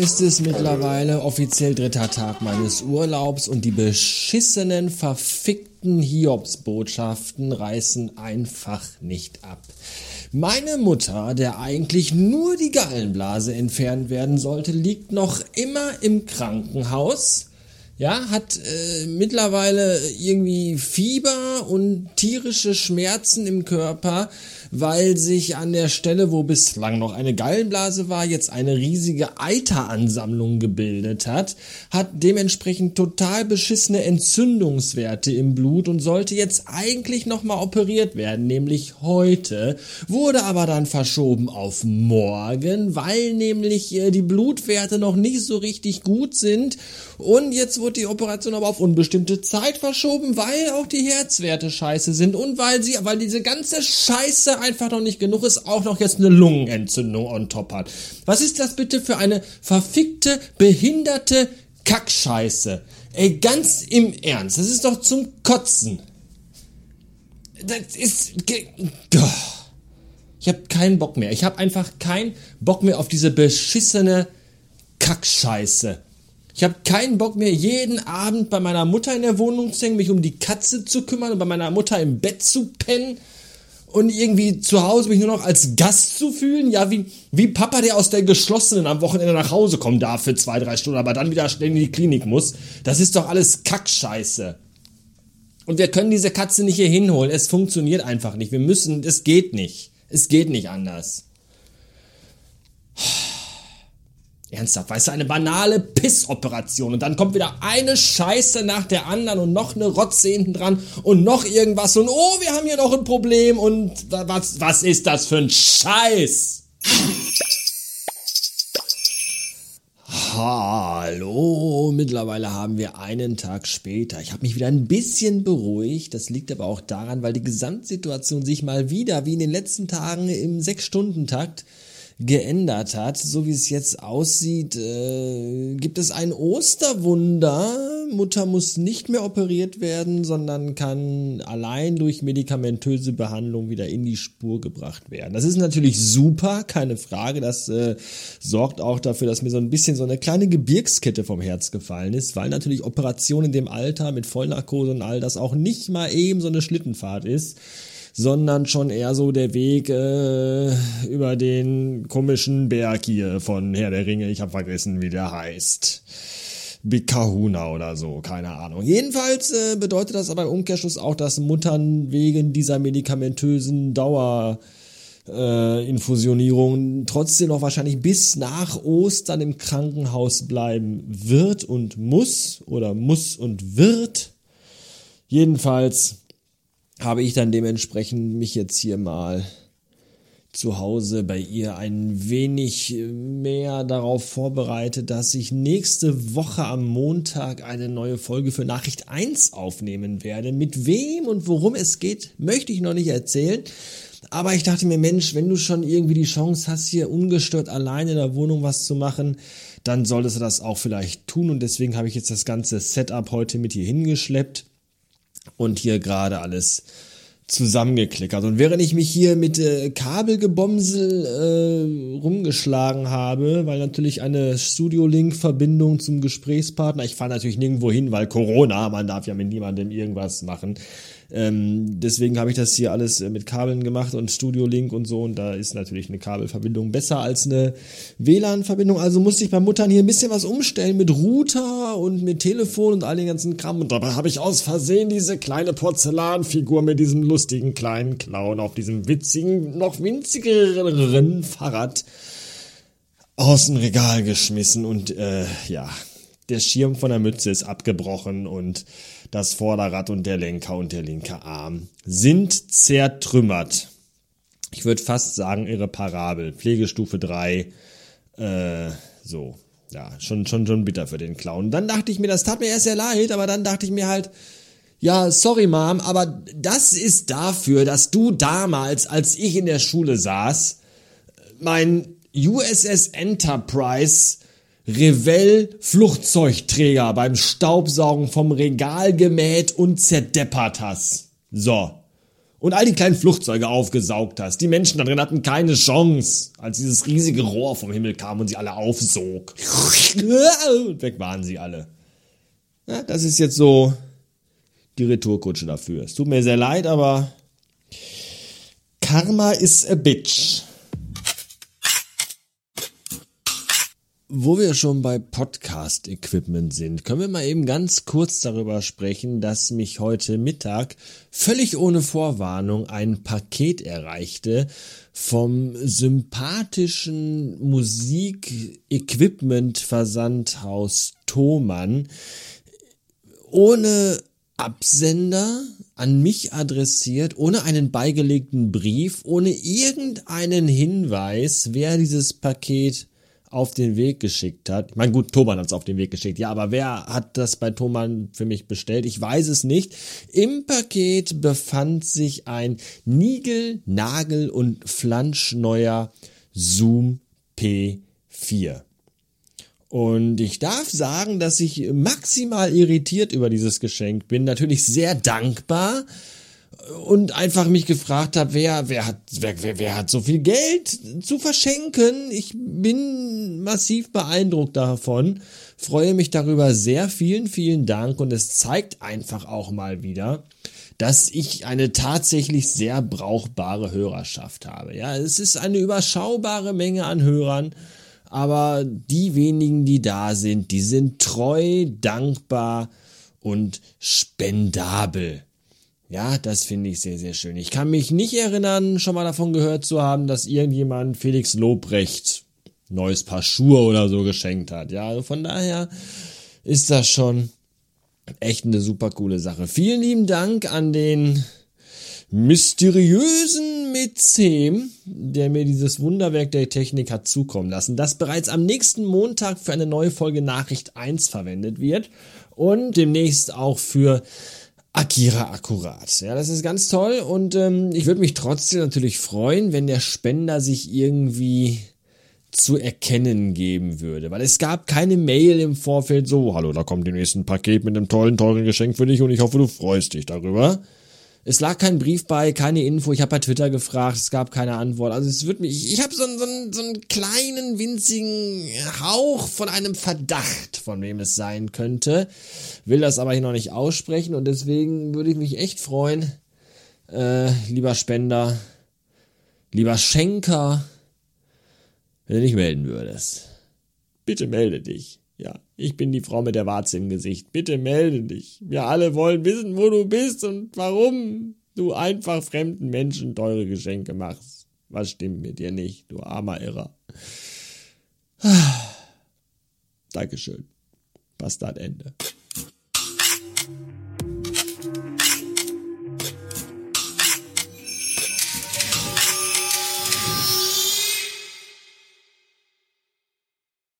ist es mittlerweile offiziell dritter Tag meines Urlaubs und die beschissenen, verfickten Hiobsbotschaften reißen einfach nicht ab. Meine Mutter, der eigentlich nur die Gallenblase entfernt werden sollte, liegt noch immer im Krankenhaus ja, hat äh, mittlerweile irgendwie Fieber und tierische Schmerzen im Körper, weil sich an der Stelle, wo bislang noch eine Gallenblase war, jetzt eine riesige Eiteransammlung gebildet hat, hat dementsprechend total beschissene Entzündungswerte im Blut und sollte jetzt eigentlich nochmal operiert werden, nämlich heute, wurde aber dann verschoben auf morgen, weil nämlich äh, die Blutwerte noch nicht so richtig gut sind. Und jetzt wurde die Operation aber auf unbestimmte Zeit verschoben, weil auch die Herzwerte scheiße sind und weil sie, weil diese ganze Scheiße einfach noch nicht genug ist, auch noch jetzt eine Lungenentzündung on top hat. Was ist das bitte für eine verfickte, behinderte Kackscheiße? Ey, ganz im Ernst, das ist doch zum Kotzen. Das ist... Ich habe keinen Bock mehr. Ich habe einfach keinen Bock mehr auf diese beschissene Kackscheiße. Ich habe keinen Bock mehr, jeden Abend bei meiner Mutter in der Wohnung zu hängen, mich um die Katze zu kümmern und bei meiner Mutter im Bett zu pennen und irgendwie zu Hause mich nur noch als Gast zu fühlen. Ja, wie, wie Papa, der aus der geschlossenen am Wochenende nach Hause kommen darf für zwei, drei Stunden, aber dann wieder schnell in die Klinik muss. Das ist doch alles Kackscheiße. Und wir können diese Katze nicht hier hinholen. Es funktioniert einfach nicht. Wir müssen, es geht nicht. Es geht nicht anders. Ernsthaft, weißt du, eine banale Pissoperation und dann kommt wieder eine Scheiße nach der anderen und noch eine Rotze hinten dran und noch irgendwas und oh, wir haben hier noch ein Problem und was, was ist das für ein Scheiß? Hallo, mittlerweile haben wir einen Tag später. Ich habe mich wieder ein bisschen beruhigt. Das liegt aber auch daran, weil die Gesamtsituation sich mal wieder wie in den letzten Tagen im Sechs-Stunden-Takt geändert hat. So wie es jetzt aussieht, äh, gibt es ein Osterwunder. Mutter muss nicht mehr operiert werden, sondern kann allein durch medikamentöse Behandlung wieder in die Spur gebracht werden. Das ist natürlich super, keine Frage. Das äh, sorgt auch dafür, dass mir so ein bisschen so eine kleine Gebirgskette vom Herz gefallen ist, weil natürlich Operation in dem Alter mit Vollnarkose und all das auch nicht mal eben so eine Schlittenfahrt ist sondern schon eher so der Weg äh, über den komischen Berg hier von Herr der Ringe. Ich habe vergessen, wie der heißt. Big Kahuna oder so, keine Ahnung. Jedenfalls äh, bedeutet das aber im Umkehrschluss auch, dass Muttern wegen dieser medikamentösen Dauer äh, Infusionierung trotzdem noch wahrscheinlich bis nach Ostern im Krankenhaus bleiben wird und muss oder muss und wird. Jedenfalls habe ich dann dementsprechend mich jetzt hier mal zu Hause bei ihr ein wenig mehr darauf vorbereitet, dass ich nächste Woche am Montag eine neue Folge für Nachricht 1 aufnehmen werde. Mit wem und worum es geht, möchte ich noch nicht erzählen. Aber ich dachte mir, Mensch, wenn du schon irgendwie die Chance hast, hier ungestört allein in der Wohnung was zu machen, dann solltest du das auch vielleicht tun. Und deswegen habe ich jetzt das ganze Setup heute mit hier hingeschleppt und hier gerade alles zusammengeklickert. Und während ich mich hier mit äh, Kabelgebomsel äh, rumgeschlagen habe, weil natürlich eine Studio-Link-Verbindung zum Gesprächspartner, ich fahre natürlich nirgendwo hin, weil Corona, man darf ja mit niemandem irgendwas machen, ähm, deswegen habe ich das hier alles äh, mit Kabeln gemacht und Studio Link und so. Und da ist natürlich eine Kabelverbindung besser als eine WLAN-Verbindung. Also musste ich bei Muttern hier ein bisschen was umstellen mit Router und mit Telefon und all den ganzen Kram. Und dabei habe ich aus Versehen diese kleine Porzellanfigur mit diesem lustigen kleinen Clown auf diesem witzigen, noch winzigeren Fahrrad aus dem Regal geschmissen und äh, ja, der Schirm von der Mütze ist abgebrochen und das Vorderrad und der Lenker und der linke Arm sind zertrümmert. Ich würde fast sagen irreparabel. Pflegestufe 3, äh, so. Ja, schon, schon, schon bitter für den Clown. Dann dachte ich mir, das tat mir erst sehr leid, aber dann dachte ich mir halt, ja, sorry Mom, aber das ist dafür, dass du damals, als ich in der Schule saß, mein USS Enterprise Revell Flugzeugträger beim Staubsaugen vom Regal gemäht und zerdeppert hast. So. und all die kleinen Flugzeuge aufgesaugt hast. Die Menschen da drin hatten keine Chance, als dieses riesige Rohr vom Himmel kam und sie alle aufsog. Und weg waren sie alle. Ja, das ist jetzt so die Retourkutsche dafür. Es tut mir sehr leid, aber Karma is a bitch. Wo wir schon bei Podcast-Equipment sind, können wir mal eben ganz kurz darüber sprechen, dass mich heute Mittag völlig ohne Vorwarnung ein Paket erreichte vom sympathischen Musik-Equipment-Versandhaus Thomann. Ohne Absender an mich adressiert, ohne einen beigelegten Brief, ohne irgendeinen Hinweis, wer dieses Paket auf den Weg geschickt hat. Ich meine, gut, Thomann hat es auf den Weg geschickt, ja, aber wer hat das bei Thomann für mich bestellt? Ich weiß es nicht. Im Paket befand sich ein Nigel, Nagel und Flanschneuer Zoom P4. Und ich darf sagen, dass ich maximal irritiert über dieses Geschenk bin, natürlich sehr dankbar, und einfach mich gefragt habe, wer, wer hat, wer, wer, wer hat so viel Geld zu verschenken? Ich bin massiv beeindruckt davon, freue mich darüber sehr. Vielen, vielen Dank und es zeigt einfach auch mal wieder, dass ich eine tatsächlich sehr brauchbare Hörerschaft habe. Ja, es ist eine überschaubare Menge an Hörern, aber die wenigen, die da sind, die sind treu, dankbar und spendabel. Ja, das finde ich sehr, sehr schön. Ich kann mich nicht erinnern, schon mal davon gehört zu haben, dass irgendjemand Felix Lobrecht neues Paar Schuhe oder so geschenkt hat. Ja, also von daher ist das schon echt eine super coole Sache. Vielen lieben Dank an den mysteriösen Mäzen, der mir dieses Wunderwerk der Technik hat zukommen lassen, das bereits am nächsten Montag für eine neue Folge Nachricht 1 verwendet wird und demnächst auch für Akira akkurat. Ja, das ist ganz toll und ähm, ich würde mich trotzdem natürlich freuen, wenn der Spender sich irgendwie zu erkennen geben würde, weil es gab keine Mail im Vorfeld so, hallo, da kommt demnächst ein Paket mit einem tollen, teuren Geschenk für dich und ich hoffe, du freust dich darüber. Es lag kein Brief bei, keine Info. Ich habe bei Twitter gefragt, es gab keine Antwort. Also es wird mich. Ich, habe so, so, so einen kleinen winzigen Hauch von einem Verdacht, von wem es sein könnte. Will das aber hier noch nicht aussprechen und deswegen würde ich mich echt freuen, äh, lieber Spender, lieber Schenker, wenn du dich melden würdest. Bitte melde dich. Ja, ich bin die Frau mit der Warze im Gesicht. Bitte melde dich. Wir alle wollen wissen, wo du bist und warum du einfach fremden Menschen teure Geschenke machst. Was stimmt mit dir nicht, du armer Irrer? Dankeschön. Bastard Ende.